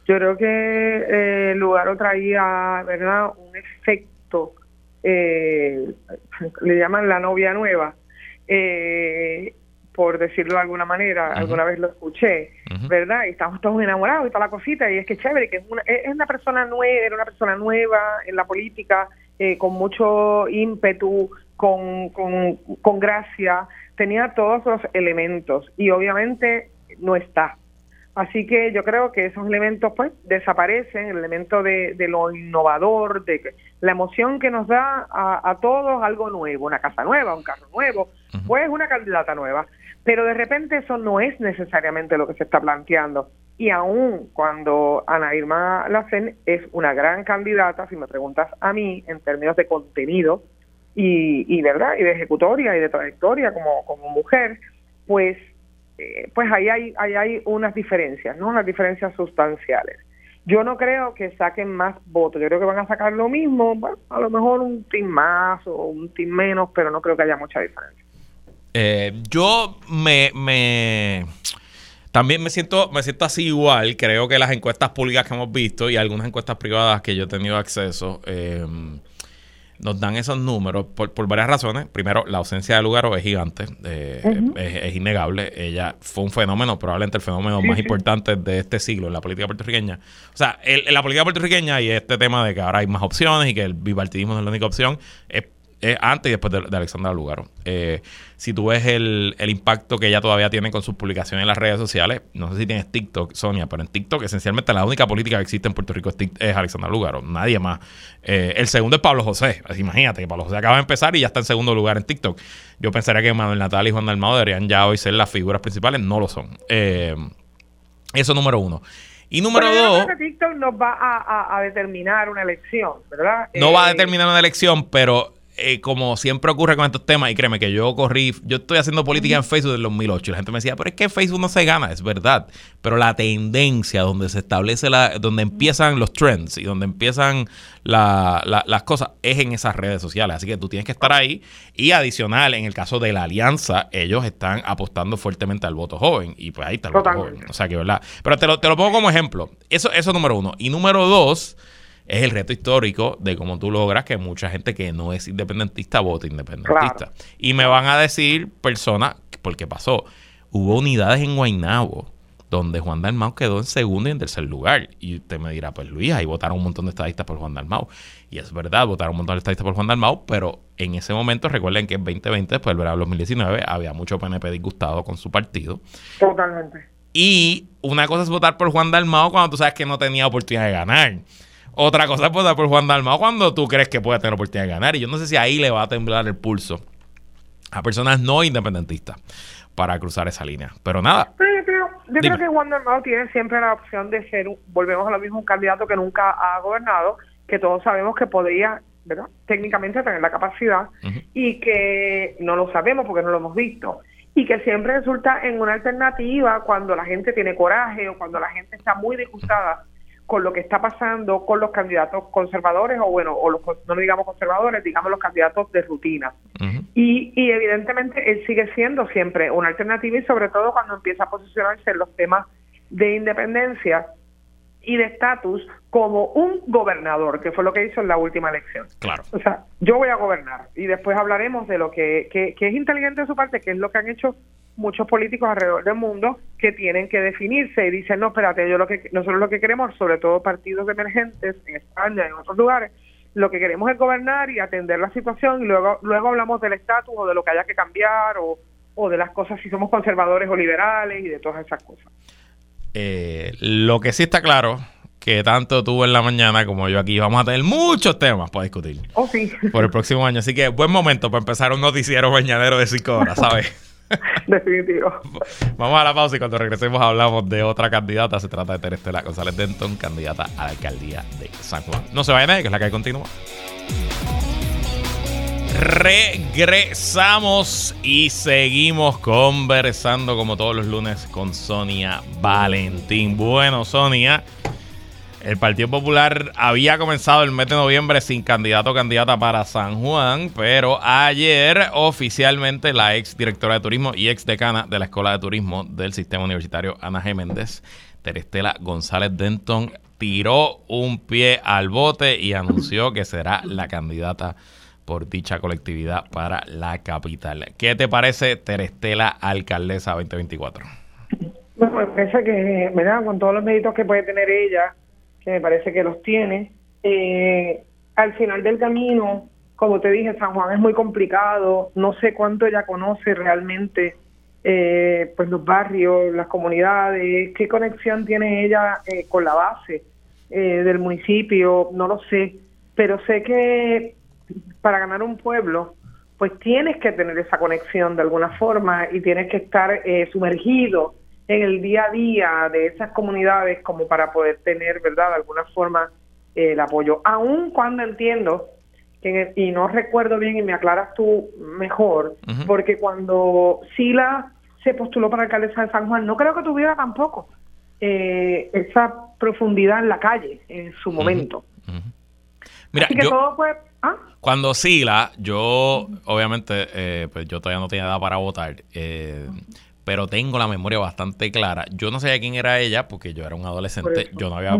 Yo creo que eh, Lugaro traía, ¿verdad?, un efecto, eh, le llaman la novia nueva, eh, por decirlo de alguna manera, alguna vez lo escuché, ¿verdad? Y estamos todos enamorados y toda la cosita, y es que chévere, que es una, es una persona nueva, era una persona nueva en la política, eh, con mucho ímpetu, con, con, con gracia, tenía todos los elementos y obviamente no está. Así que yo creo que esos elementos pues desaparecen, el elemento de, lo innovador, de la emoción que nos da a, todos algo nuevo, una casa nueva, un carro nuevo, pues una candidata nueva. Pero de repente eso no es necesariamente lo que se está planteando. Y aún cuando Ana Irma Lacen es una gran candidata, si me preguntas a mí, en términos de contenido, y, verdad y de ejecutoria y de trayectoria como, como mujer pues eh, pues ahí hay, ahí hay unas diferencias no unas diferencias sustanciales. Yo no creo que saquen más votos. Yo creo que van a sacar lo mismo bueno, a lo mejor un team más o un team menos pero no creo que haya mucha diferencia. Eh, yo me, me también me siento, me siento así igual. Creo que las encuestas públicas que hemos visto y algunas encuestas privadas que yo he tenido acceso, eh, nos dan esos números por, por, varias razones. Primero, la ausencia de Lugaro es gigante, eh, es, innegable. Ella fue un fenómeno, probablemente el fenómeno más importante de este siglo en la política puertorriqueña. O sea, en la política puertorriqueña y este tema de que ahora hay más opciones y que el bipartidismo no es la única opción, es eh, antes y después de, de Alexandra Lugaro. Eh, si tú ves el, impacto que ella todavía tiene con sus publicaciones en las redes sociales, no sé si tienes TikTok, Sonia, pero en TikTok esencialmente la única política que existe en Puerto Rico es, Alexandra Lugaro, nadie más. Eh, el segundo es Pablo José, imagínate que Pablo José acaba de empezar y ya está en segundo lugar en TikTok. Yo pensaría que Manuel Natal y Juan Dalmado deberían ya hoy ser las figuras principales, no lo son. eso número uno. Y número dos. TikTok nos va a, a, determinar una elección, ¿verdad? No va a determinar una elección, pero eh, como siempre ocurre con estos temas, y créeme que yo corrí, yo estoy haciendo política en Facebook desde 2008 y la gente me decía, pero es que Facebook no se gana, es verdad, pero la tendencia donde se establece, la, donde empiezan los trends y donde empiezan las cosas es en esas redes sociales, así que tú tienes que estar ahí y adicional, en el caso de la alianza, ellos están apostando fuertemente al voto joven y pues ahí está el voto joven, o sea que verdad, pero te lo, te lo pongo como ejemplo, eso, eso número uno, y número dos, es el reto histórico de cómo tú logras que mucha gente que no es independentista vote independentista. Y me van a decir personas, porque pasó, hubo unidades en Guaynabo donde Juan Dalmau quedó en segundo y en tercer lugar. Y usted me dirá, pues Luis, ahí votaron un montón de estadistas por Juan Dalmau. Y es verdad, votaron un montón de estadistas por Juan Dalmau, pero en ese momento, recuerden que en 2020, después del verano 2019, había mucho PNP disgustado con su partido. Totalmente. Y una cosa es votar por Juan Dalmau cuando tú sabes que no tenía oportunidad de ganar. Otra cosa es votar por Juan Dalmao cuando tú crees que puede tener oportunidad de ganar. Y yo no sé si ahí le va a temblar el pulso a personas no independentistas para cruzar esa línea. Pero nada. yo creo, que Juan Dalmao tiene siempre la opción de ser, volvemos a lo mismo, un candidato que nunca ha gobernado, que todos sabemos que podría, ¿verdad? Técnicamente tener la capacidad y que no lo sabemos porque no lo hemos visto y que siempre resulta en una alternativa cuando la gente tiene coraje o cuando la gente está muy disgustada con lo que está pasando con los candidatos conservadores o bueno, o los, no lo digamos conservadores, digamos los candidatos de rutina. y, y evidentemente él sigue siendo siempre una alternativa y sobre todo cuando empieza a posicionarse en los temas de independencia y de estatus como un gobernador, que fue lo que hizo en la última elección. Claro. O sea, yo voy a gobernar y después hablaremos de lo que, que, que es inteligente de su parte, que es lo que han hecho muchos políticos alrededor del mundo que tienen que definirse y dicen, no, espérate, yo lo que nosotros lo que queremos, sobre todo partidos emergentes en España y en otros lugares, lo que queremos es gobernar y atender la situación y luego luego hablamos del estatus o de lo que haya que cambiar o, o de las cosas si somos conservadores o liberales y de todas esas cosas. Eh, lo que sí está claro que tanto tú en la mañana como yo aquí vamos a tener muchos temas para discutir. Oh, sí. Por el próximo año. Así que buen momento para empezar un noticiero mañanero de 5 horas, ¿sabes? Definitivo. Vamos a la pausa y cuando regresemos hablamos de otra candidata. Se trata de Terestela González Denton, candidata a la alcaldía de San Juan. No se vayan nadie, que es la que continúa. Regresamos y seguimos conversando como todos los lunes con Sonia Valentín. Bueno, Sonia, el Partido Popular había comenzado el mes de noviembre sin candidato o candidata para San Juan, pero ayer oficialmente la ex directora de turismo y ex decana de la Escuela de Turismo del Sistema Universitario Ana G. Méndez, Terestela González Denton, tiró un pie al bote y anunció que será la candidata por dicha colectividad para la capital. ¿Qué te parece Terestela Alcaldesa 2024? Bueno, me parece que, ¿verdad? Con todos los méritos que puede tener ella, que me parece que los tiene. Eh, al final del camino, como te dije, San Juan es muy complicado, no sé cuánto ella conoce realmente eh, pues los barrios, las comunidades, qué conexión tiene ella eh, con la base del municipio, no lo sé, pero sé que para ganar un pueblo, pues tienes que tener esa conexión de alguna forma y tienes que estar sumergido en el día a día de esas comunidades como para poder tener, ¿verdad?, de alguna forma eh, el apoyo. Aun cuando entiendo, que y no recuerdo bien y me aclaras tú mejor, porque cuando Sila se postuló para alcaldesa de San Juan, no creo que tuviera tampoco eh, esa profundidad en la calle en su momento. Mira, Así que todo fue... ¿ah? Cuando Sila, yo obviamente, eh, pues yo todavía no tenía edad para votar. Eh, pero tengo la memoria bastante clara. Yo no sabía quién era ella porque yo era un adolescente. Yo no había.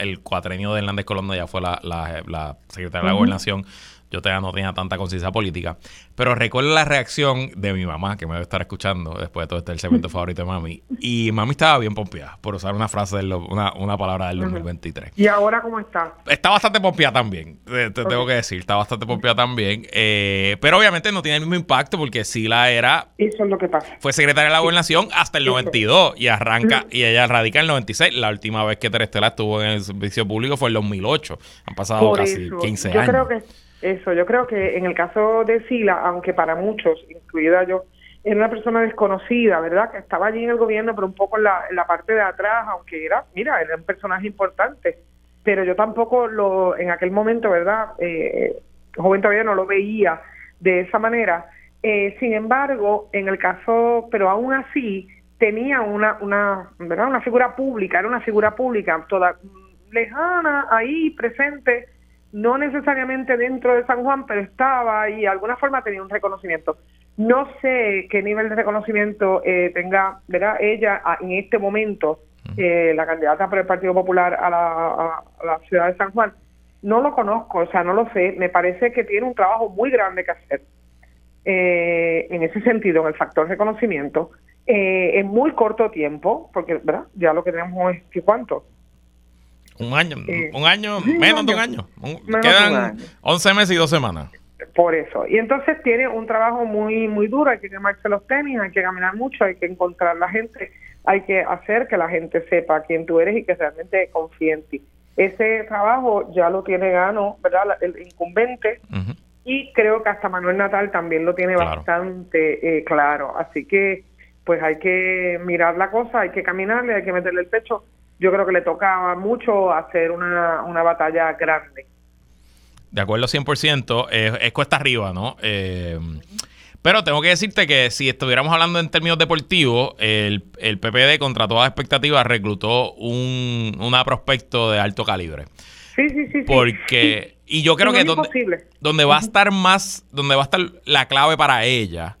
el cuatrenio de Hernández Colón ya fue la, la, secretaria de la gobernación yo todavía no tenía tanta conciencia política. Pero recuerdo la reacción de mi mamá, que me debe estar escuchando después de todo este el segmento favorito de mami. Y mami estaba bien pompeada, por usar una frase, de una, una palabra del 2023. ¿Y ahora cómo está? Está bastante pompeada también, te, tengo que decir. Está bastante pompeada también. Eh, pero obviamente no tiene el mismo impacto porque Sila era... Eso es lo que pasa. Fue secretaria de la gobernación hasta el 92 y arranca, y ella radica en el 96. La última vez que Terestela estuvo en el servicio público fue en el 2008. Han pasado casi 15 años. Yo creo que eso, yo creo que en el caso de Sila, aunque para muchos, incluida yo, era una persona desconocida, ¿verdad? Que estaba allí en el gobierno, pero un poco en la, en la parte de atrás, aunque era, mira, era un personaje importante, pero yo tampoco lo, en aquel momento, ¿verdad? Eh, joven todavía no lo veía de esa manera. Eh, sin embargo, en el caso, pero aún así, tenía una, una, ¿verdad? Una figura pública, era una figura pública toda lejana, ahí, presente, no necesariamente dentro de San Juan, pero estaba y de alguna forma tenía un reconocimiento. No sé qué nivel de reconocimiento eh, tenga ¿verdad? ella en este momento, eh, la candidata por el Partido Popular a la, ciudad de San Juan. No lo conozco, o sea, no lo sé. Me parece que tiene un trabajo muy grande que hacer eh, en ese sentido, en el factor reconocimiento, en muy corto tiempo, porque ¿verdad? ya lo que tenemos es que cuánto, un año, un año, menos de un año. quedan 11 meses y dos semanas. Por eso. Y entonces tiene un trabajo muy muy duro, hay que quemarse los tenis, hay que caminar mucho, hay que encontrar la gente, hay que hacer que la gente sepa quién tú eres y que realmente confíe en ti. Ese trabajo ya lo tiene Gano, ¿verdad? El incumbente. Y creo que hasta Manuel Natal también lo tiene bastante eh, claro. Así que, pues hay que mirar la cosa, hay que caminarle, hay que meterle el pecho yo creo que le tocaba mucho hacer una, una batalla grande. De acuerdo 100%, es cuesta arriba, ¿no? Eh, Pero tengo que decirte que si estuviéramos hablando en términos deportivos, el, el PPD contra todas expectativas reclutó un, una prospecto de alto calibre. Sí, sí, sí. Porque, y yo creo que donde, donde va a estar más, donde va a estar la clave para ella,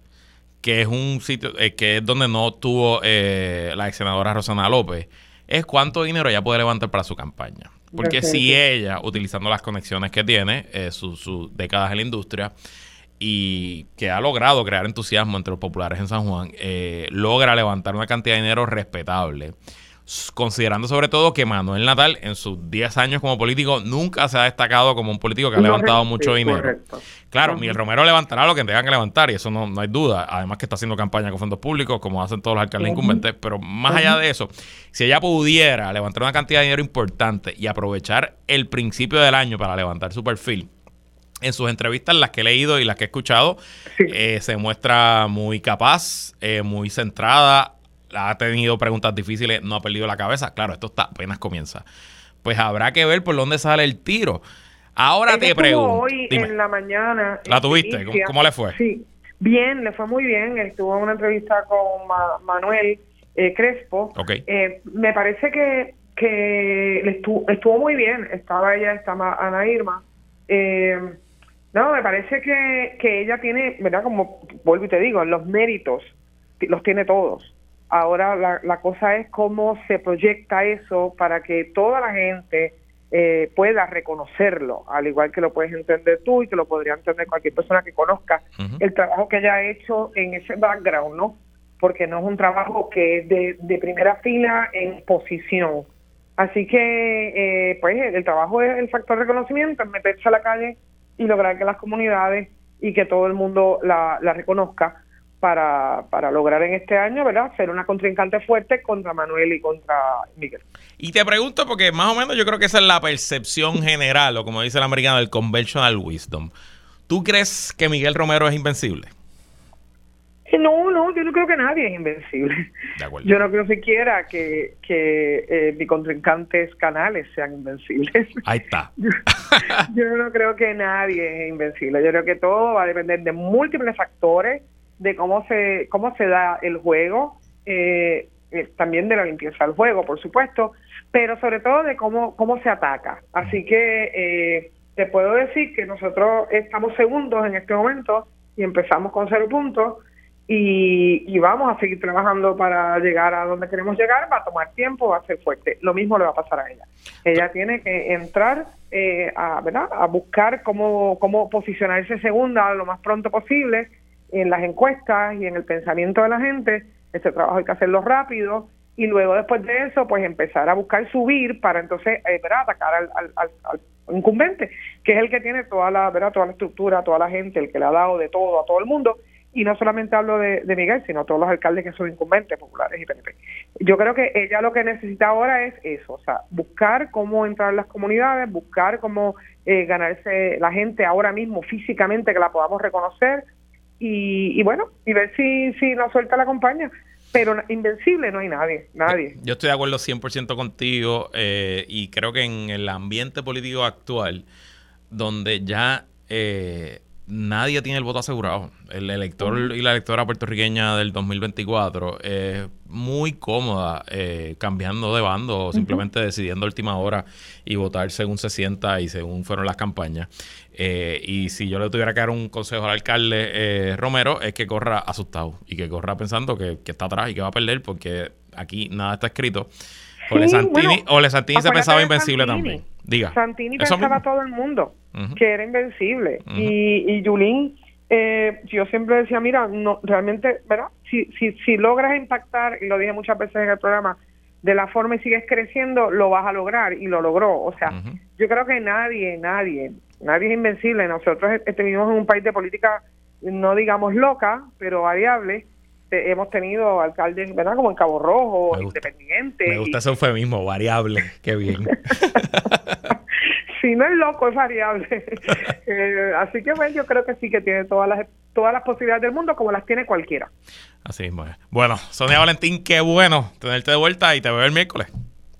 que es un sitio, eh, que es donde no tuvo eh, la ex senadora Rosana López, es cuánto dinero ella puede levantar para su campaña. Porque si ella, utilizando las conexiones que tiene, eh, sus décadas en la industria, y que ha logrado crear entusiasmo entre los populares en San Juan, eh, logra levantar una cantidad de dinero respetable. Considerando sobre todo que Manuel Natal en sus 10 años como político nunca se ha destacado como un político que ha levantado mucho dinero. Claro, Miguel Romero levantará lo que tenga que levantar y eso no, hay duda. Además que está haciendo campaña con fondos públicos como hacen todos los alcaldes incumbentes. Pero más allá de eso, si ella pudiera levantar una cantidad de dinero importante y aprovechar el principio del año para levantar su perfil, en sus entrevistas, las que he leído y las que he escuchado, eh, se muestra muy capaz, eh, muy centrada, ha tenido preguntas difíciles, no ha perdido la cabeza. Claro, esto está, apenas comienza. Pues habrá que ver por dónde sale el tiro. Ahora te pregunto. Hoy en la mañana. ¿La tuviste? ¿Cómo, le fue? Sí, bien, le fue muy bien. Estuvo en una entrevista con Manuel eh, Crespo. Okay. me parece que, que estuvo, estuvo, muy bien. Estaba ella, estaba Ana Irma. Eh, no, me parece que, que ella tiene, ¿verdad? Como vuelvo y te digo, los méritos los tiene todos. Ahora la, la cosa es cómo se proyecta eso para que toda la gente eh, pueda reconocerlo, al igual que lo puedes entender tú y que lo podría entender cualquier persona que conozca el trabajo que ella ha hecho en ese background, ¿no? Porque no es un trabajo que es de, de primera fila en posición. Así que, eh, pues, el trabajo es el factor de reconocimiento, meterse a la calle y lograr que las comunidades y que todo el mundo la, reconozca para, para lograr en este año, ¿verdad? Ser una contrincante fuerte contra Manuel y contra Miguel. Y te pregunto, porque más o menos yo creo que esa es la percepción general, o como dice el americano, del conventional wisdom. ¿Tú crees que Miguel Romero es invencible? No, no, yo no creo que nadie es invencible. Yo no creo siquiera que, que eh, mis contrincantes canales sean invencibles. Ahí está. yo, no creo que nadie es invencible. Yo creo que todo va a depender de múltiples factores, de cómo se, cómo se da el juego, eh, eh, también de la limpieza del juego, por supuesto, pero sobre todo de cómo, cómo se ataca. Así que te puedo decir que nosotros estamos segundos en este momento y empezamos con cero puntos y, vamos a seguir trabajando para llegar a donde queremos llegar, va a tomar tiempo, va a ser fuerte. Lo mismo le va a pasar a ella. Ella tiene que entrar eh, a, ¿verdad? a buscar cómo, cómo posicionarse segunda lo más pronto posible en las encuestas y en el pensamiento de la gente. Este trabajo hay que hacerlo rápido y luego después de eso, pues empezar a buscar subir para entonces eh, atacar al, al, al, incumbente, que es el que tiene toda la, ¿verdad? toda la estructura, toda la gente, el que le ha dado de todo a todo el mundo y no solamente hablo de, Miguel, sino todos los alcaldes que son incumbentes, populares y PNP. Yo creo que ella lo que necesita ahora es eso, o sea, buscar cómo entrar en las comunidades, buscar cómo eh, ganarse la gente ahora mismo físicamente, que la podamos reconocer y, bueno, y ver si, si suelta la compañía. Pero invencible no hay nadie, nadie. Yo estoy de acuerdo 100% contigo eh, y creo que en el ambiente político actual, donde ya... Eh, nadie tiene el voto asegurado. El elector y la electora puertorriqueña del 2024 es muy cómoda eh, cambiando de bando o simplemente decidiendo a última hora y votar según se sienta y según fueron las campañas. Eh, y si yo le tuviera que dar un consejo al alcalde eh, Romero es que corra asustado y que corra pensando que, está atrás y que va a perder porque aquí nada está escrito. Ole Santini, Santini se pensaba invencible también. Diga. Santini pensaba todo el mundo que era invencible. Y, y Yulín, eh, yo siempre decía, mira, no realmente, ¿verdad? Si, si, si logras impactar, y lo dije muchas veces en el programa, de la forma y sigues creciendo, lo vas a lograr y lo logró. O sea, yo creo que nadie, nadie, nadie es invencible. Nosotros vivimos en un país de política, no digamos loca, pero variable. Hemos tenido alcaldes, ¿verdad? Como en Cabo Rojo, independientes. Me gusta ese eufemismo, variable. Qué bien. si no es loco, es variable. Eh, así que bueno, yo creo que sí que tiene todas las, todas las posibilidades del mundo como las tiene cualquiera. Así mismo Bueno, Sonia Valentín, qué bueno tenerte de vuelta y te veo el miércoles.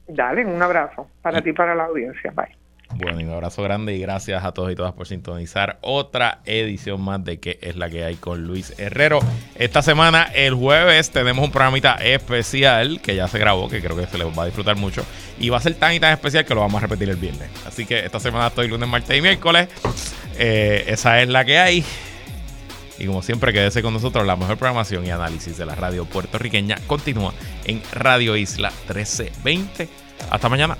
Dale, un abrazo para ti y para la audiencia. Bye. Bueno, y un abrazo grande y gracias a todos y todas por sintonizar otra edición más de que es la que hay con Luis Herrero. Esta semana, el jueves, tenemos un programita especial que ya se grabó, que creo que se les va a disfrutar mucho. Y va a ser tan y tan especial que lo vamos a repetir el viernes. Así que esta semana estoy lunes, martes y miércoles. Eh, esa es la que hay. Y como siempre, quédese con nosotros. La mejor programación y análisis de la radio puertorriqueña continúa en Radio Isla 1320. Hasta mañana.